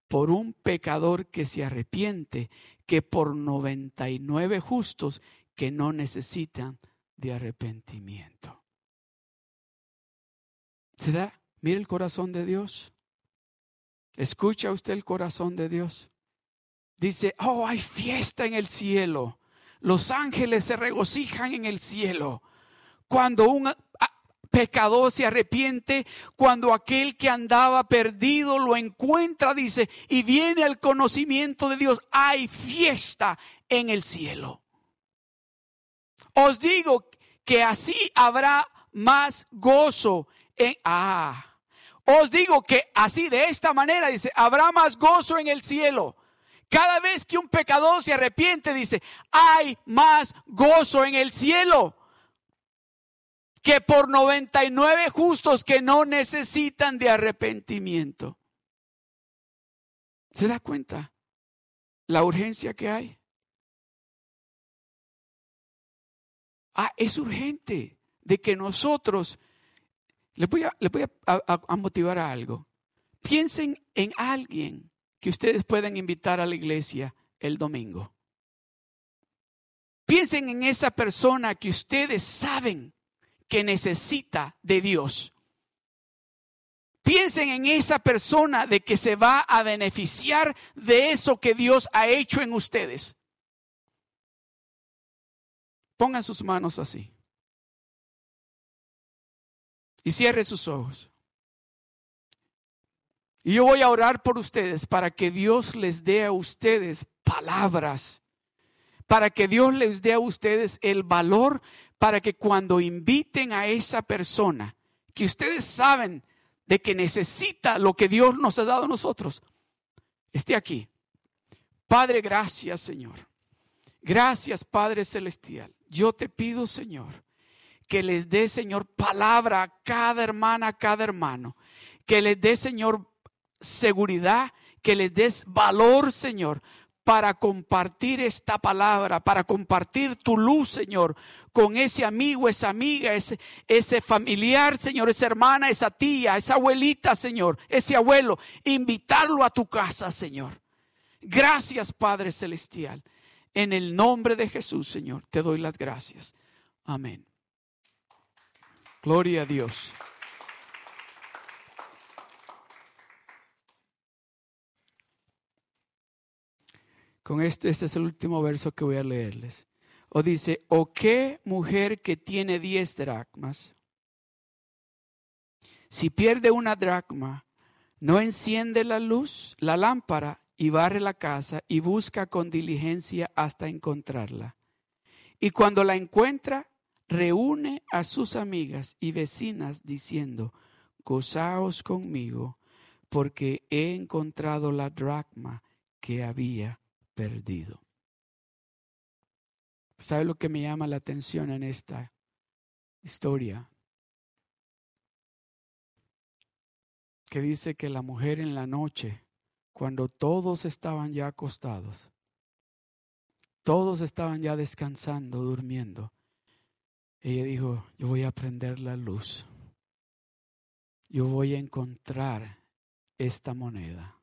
por un pecador que se arrepiente que por 99 justos que no necesitan de arrepentimiento. ¿Se da? Mire el corazón de Dios. ¿Escucha usted el corazón de Dios? Dice, oh, hay fiesta en el cielo. Los ángeles se regocijan en el cielo. Cuando un pecador se arrepiente, cuando aquel que andaba perdido lo encuentra, dice, y viene al conocimiento de Dios, hay fiesta en el cielo. Os digo que así habrá más gozo en... Ah, os digo que así, de esta manera, dice, habrá más gozo en el cielo. Cada vez que un pecador se arrepiente, dice, hay más gozo en el cielo que por 99 justos que no necesitan de arrepentimiento. ¿Se da cuenta la urgencia que hay? Ah, es urgente de que nosotros, les voy, a, motivar a algo. Piensen en alguien que ustedes puedan invitar a la iglesia el domingo. Piensen en esa persona que ustedes saben que necesita de Dios. Piensen en esa persona de que se va a beneficiar de eso que Dios ha hecho en ustedes. Pongan sus manos así. Y cierre sus ojos. Y yo voy a orar por ustedes para que Dios les dé a ustedes palabras, para que Dios les dé a ustedes el valor para que cuando inviten a esa persona que ustedes saben de que necesita lo que Dios nos ha dado a nosotros, esté aquí. Padre, gracias Señor. Gracias Padre Celestial. Yo te pido Señor que les dé Señor palabra a cada hermana, a cada hermano. Que les dé Señor seguridad, que les des valor Señor para compartir esta palabra, para compartir tu luz, Señor, con ese amigo, esa amiga, ese, ese familiar, Señor, esa hermana, esa tía, esa abuelita, Señor, ese abuelo, invitarlo a tu casa, Señor. Gracias, Padre Celestial. En el nombre de Jesús, Señor, te doy las gracias. Amén. Gloria a Dios. Con esto, este es el último verso que voy a leerles. O dice, ¿o qué mujer que tiene diez dracmas? Si pierde una dracma, no enciende la luz, la lámpara, y barre la casa y busca con diligencia hasta encontrarla. Y cuando la encuentra, reúne a sus amigas y vecinas diciendo, gozaos conmigo, porque he encontrado la dracma que había perdido. ¿Sabe lo que me llama la atención en esta historia? Que dice que la mujer en la noche, cuando todos estaban ya acostados, todos estaban ya descansando, durmiendo, ella dijo, yo voy a prender la luz. Yo voy a encontrar esta moneda.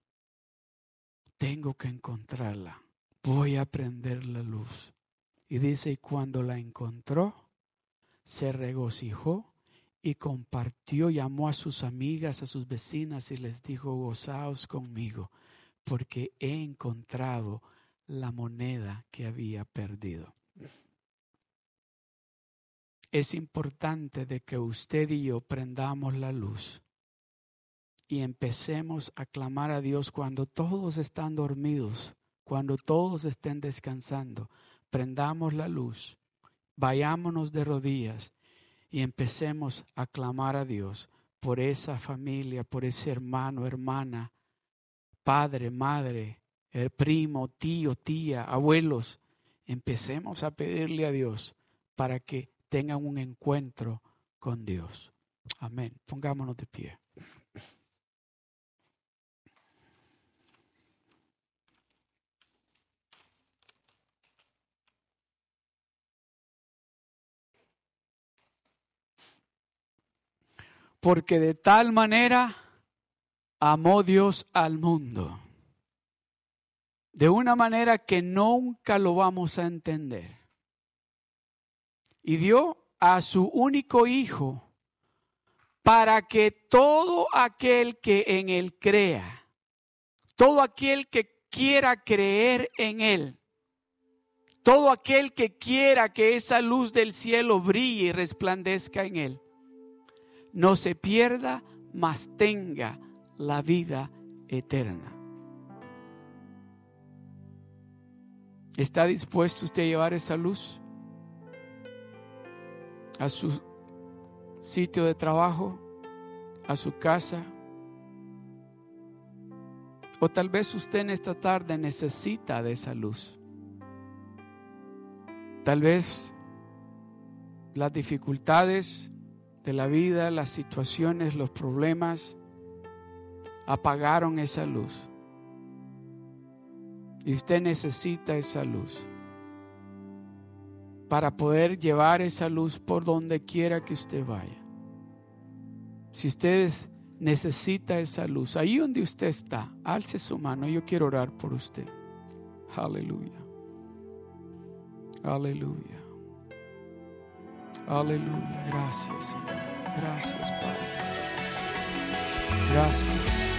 Tengo que encontrarla. Voy a prender la luz. Y dice, y cuando la encontró, se regocijó y compartió, llamó a sus amigas, a sus vecinas y les dijo, gozaos conmigo, porque he encontrado la moneda que había perdido. Es importante de que usted y yo prendamos la luz y empecemos a clamar a Dios cuando todos están dormidos, cuando todos estén descansando. Prendamos la luz, vayámonos de rodillas y empecemos a clamar a Dios por esa familia, por ese hermano, hermana, padre, madre, el primo, tío, tía, abuelos. Empecemos a pedirle a Dios para que tengan un encuentro con Dios. Amén. Pongámonos de pie. porque de tal manera amó Dios al mundo de una manera que nunca lo vamos a entender. Y dio a su único hijo para que todo aquel que en él crea, todo aquel que quiera creer en él, todo aquel que quiera que esa luz del cielo brille y resplandezca en él, no se pierda, mas tenga la vida eterna. ¿Está dispuesto usted a llevar esa luz a su sitio de trabajo, a su casa? O tal vez usted en esta tarde necesita de esa luz. Tal vez las dificultades de la vida, las situaciones, los problemas apagaron esa luz. Y usted necesita esa luz para poder llevar esa luz por donde quiera que usted vaya. Si usted necesita esa luz, ahí donde usted está, alce su mano. Yo quiero orar por usted. Aleluya. Aleluya. Aleluya. Gracias, Señor. Gracias, Padre. Gracias.